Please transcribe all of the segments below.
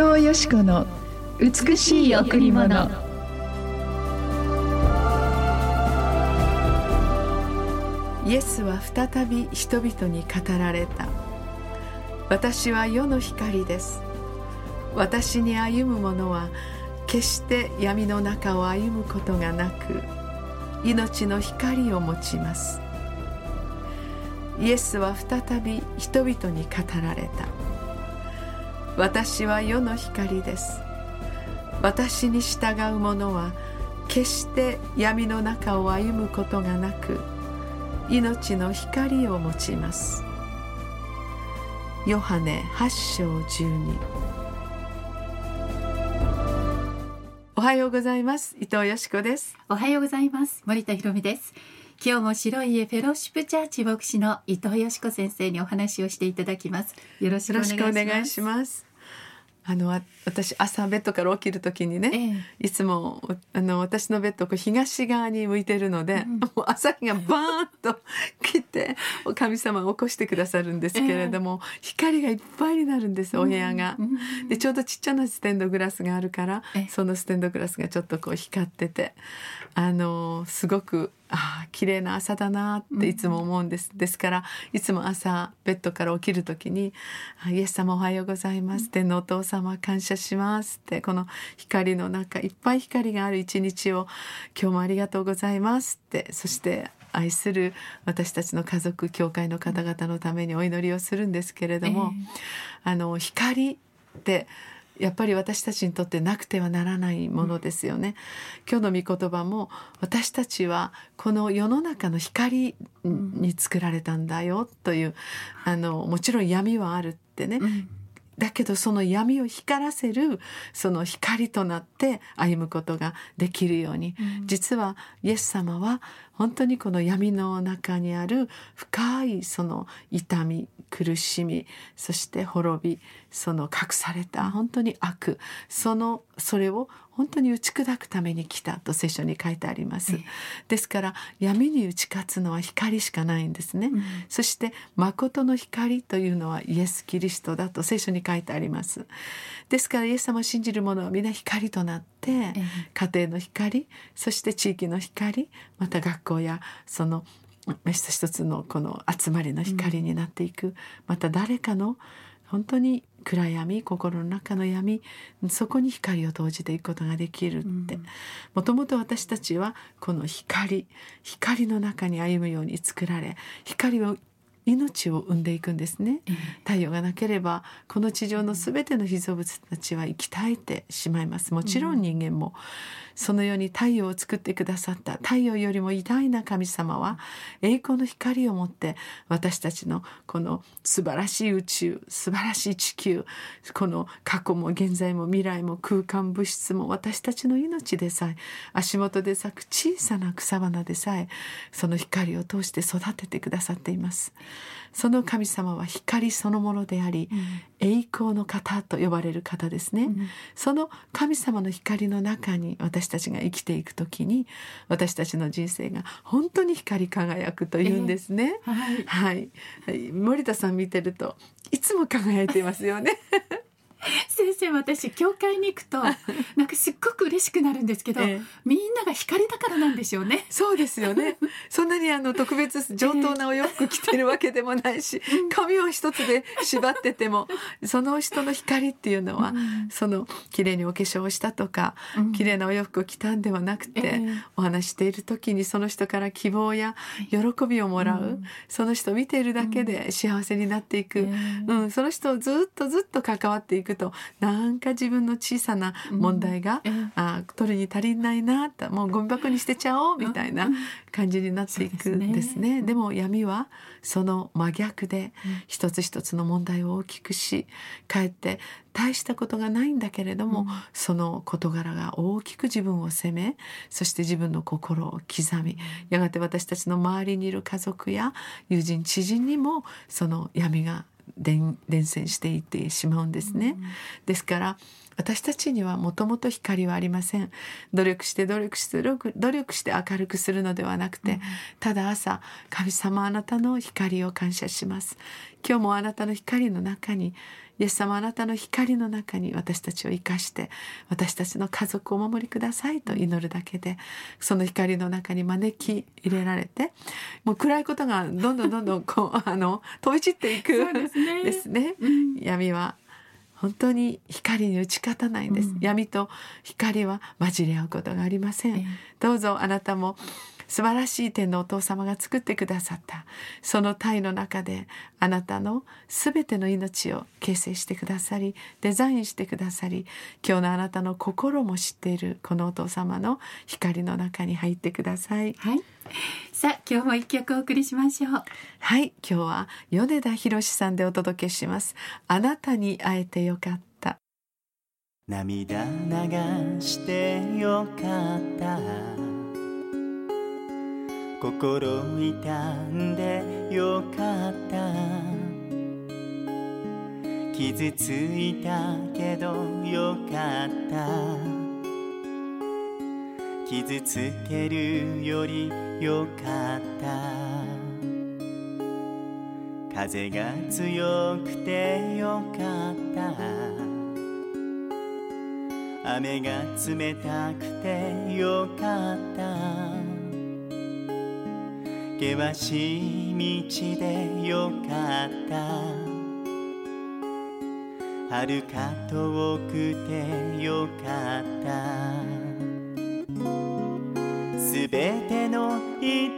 藤よし子の美しい贈り物。イエスは再び人々に語られた。私は世の光です。私に歩む者は決して闇の中を歩むことがなく命の光を持ちます。イエスは再び人々に語られた。私は世の光です。私に従う者は決して闇の中を歩むことがなく命の光を持ちます。ヨハネ8章12おはようございます。伊藤よしこです。おはようございます。森田博美です。今日も白い家フェローシップチャーチ牧師の伊藤よしこ先生にお話をしていただきます。よろしくお願いします。あの私朝ベッドから起きる時にね、ええ、いつもあの私のベッドこう東側に向いてるので、うん、もう朝日がバーンと来て神様を起こしてくださるんですけれども、え、光がいっぱいになるんですお部屋が。うん、でちょうどちっちゃなステンドグラスがあるからそのステンドグラスがちょっとこう光っててあのすごくああ綺麗な朝だなっていつも思うんです、うん、ですからいつも朝ベッドから起きる時に「イエス様おはようございます」って「のお父様感謝します」ってこの光の中いっぱい光がある一日を今日もありがとうございますってそして愛する私たちの家族教会の方々のためにお祈りをするんですけれども、えー、あの光ってやっぱり私たちにとってなくてはならないものですよね。今日の御言葉も私たちはこの世の中の光に作られたんだよというあのもちろん闇はあるってね、だけどその闇を光らせるその光となって歩むことができるように、うん、実はイエス様は本当にこの闇の中にある深いその痛み苦しみそして滅びその隠された本当に悪そのそれを本当に打ち砕くために来たと聖書に書いてあります。ですから闇に打ち勝つのは光しかないんですね。うん、そして誠の光というのはイエス・キリストだと聖書に書いてあります。ですからイエス様を信じる者は皆光となって、家庭の光そして地域の光また学校やその一つ一つのこの集まりの光になっていく、うん、また誰かの本当に暗闇心の中の闇そこに光を投じていくことができるって。もともと私たちはこの光光の中に歩むように作られ光を命を生んでいくんですね、太陽がなければこの地上のすべての被造物たちは生き絶えてしまいます。もちろん。人間も、そのように太陽を作ってくださった太陽よりも偉大な神様は栄光の光を持って私たちのこの素晴らしい宇宙素晴らしい地球この過去も現在も未来も空間物質も私たちの命でさえ足元で咲く小さな草花でさえその光を通して育ててくださっています。その神様は光そのものであり、うん、栄光の方と呼ばれる方ですね、うん、その神様の光の中に私たちが生きていく時に私たちの人生が本当に光り輝くというんですね、えー、はい、はい、森田さん見てるといつも輝いていますよね 先生私教会に行くと なんかすっごく嬉しくなるんですけど、ええ、みんなが光だからなんでしょうね。そうですよね。そんなにあの特別上等なお洋服着てるわけでもないし、え、髪を一つで縛っててもその人の光っていうのは、うん、その綺麗にお化粧をしたとか、うん、綺麗なお洋服を着たんではなくて、お話している時にその人から希望や喜びをもらう、うん、その人を見ているだけで幸せになっていく、うんその人をずっとずっと関わっていくとなんか自分の小さな問題が、うん、あ取るに足りないなともうゴミ箱に捨てちゃおうみたいな感じになっていくんですね。でね。でも闇はその真逆で一つ一つの問題を大きくしかえって大したことがないんだけれども、うん、その事柄が大きく自分を責めそして自分の心を刻みやがて私たちの周りにいる家族や友人知人にもその闇が伝染していってしまうんですね。ですから私たちにはもともと光はありません。努力して努力して努力して明るくするのではなくて、うん、ただ朝神様あなたの光を感謝します。今日もあなたの光の中にイエス様あなたの光の中に私たちを生かして私たちの家族をお守りくださいと祈るだけでその光の中に招き入れられてもう暗いことがどんどんどんどんこう あの飛び散っていくですね。ですね、うん、闇は本当に光に打ち勝たないんです、うん、闇と光は混じり合うことがありません、えー、どうぞあなたも素晴らしい天のお父様が作ってくださった。その体の中であなたのすべての命を形成してくださりデザインしてくださり今日のあなたの心も知っているこのお父様の光の中に入ってください。はい。さあ今日も一曲お送りしましょう。はい。今日は米田博さんでお届けします。あなたに会えてよかった。涙流してよかった心痛んでよかった。傷ついたけどよかった。傷つけるよりよかった。風が強くてよかった。雨が冷たくてよかった。険しい道でよかった。遥か遠くてよかった。すべての営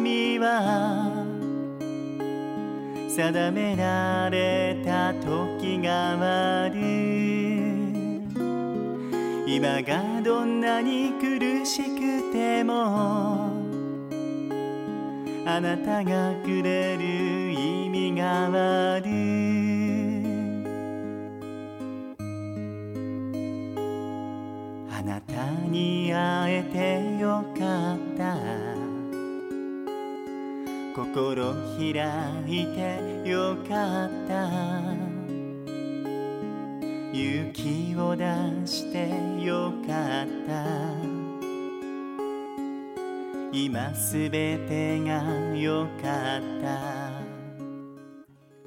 みは定められた時がある今がどんなに苦しくてもあなたがくれる意味がある。あなたに会えてよかった。心開いてよかった。勇気を出してよかった。今すべてがよかった。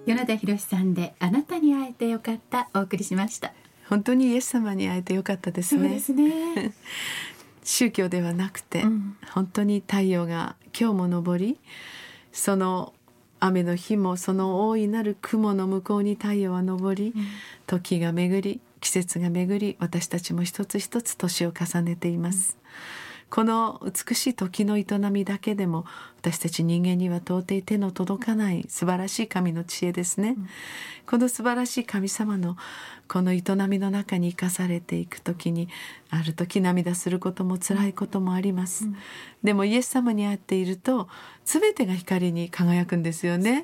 米田博さんであなたに会えてよかったお送りしました。本当にイエス様に会えてよかったですね。ですね。宗教ではなくて、うん、本当に太陽が今日も昇りその雨の日もその大いなる雲の向こうに太陽は昇り、うん、時が巡り季節が巡り私たちも一つ一つ年を重ねています、うんこの美しい時の営みだけでも私たち人間には到底手の届かない素晴らしい神の知恵ですね、うん、この素晴らしい神様のこの営みの中に生かされていく時にある時涙することも辛いこともあります、うん、でもイエス様に会っていると全てが光に輝くんですよね、ね、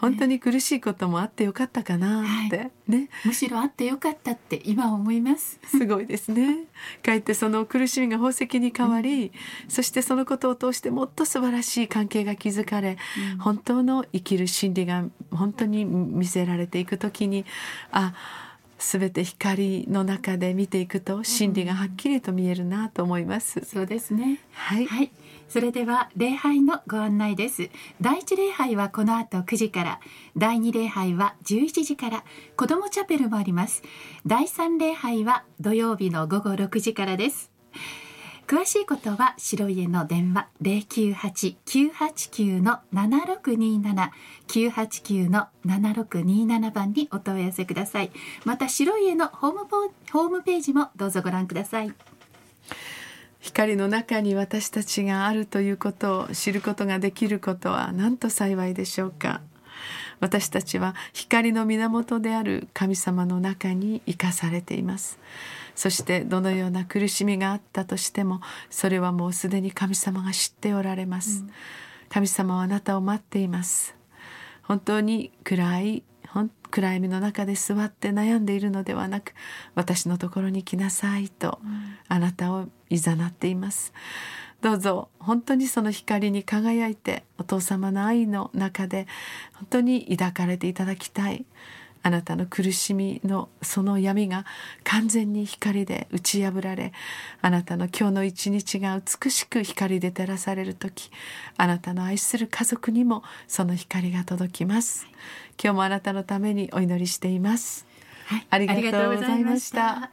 本当に苦しいこともあってよかったかなって、はい、ね。むしろあってよかったって今思います。すごいですね。かえってその苦しみが宝石に変わり、うん、そしてそのことを通してもっと素晴らしい関係が築かれ、うん、本当の生きる真理が本当に見せられていく時にあ全て光の中で見ていくと真理がはっきりと見えるなと思います。そうですね。はい、はい、それでは礼拝のご案内です。第一礼拝はこの後9時から、第二礼拝は11時から、子どもチャペルもあります。第三礼拝は土曜日の午後6時からです。詳しいことは白家の電話零九八九八九の七六二七九八九の七六二七番にお問い合わせください。また白家のホームホームページもどうぞご覧ください。光の中に私たちがあるということを知ることができることはなんと幸いでしょうか。私たちは光の源である神様の中に生かされています。そしてどのような苦しみがあったとしてもそれはもうすでに神様が知っておられます、うん、神様はあなたを待っています。本当に暗い暗闇の中で座って悩んでいるのではなく私のところに来なさいと、あなたをいざなっています。どうぞ本当にその光に輝いてお父様の愛の中で本当に抱かれていただきたいあなたの苦しみのその闇が完全に光で打ち破られあなたの今日の一日が美しく光で照らされる時あなたの愛する家族にもその光が届きます。今日もあなたのためにお祈りしています。はい。ありがとうございました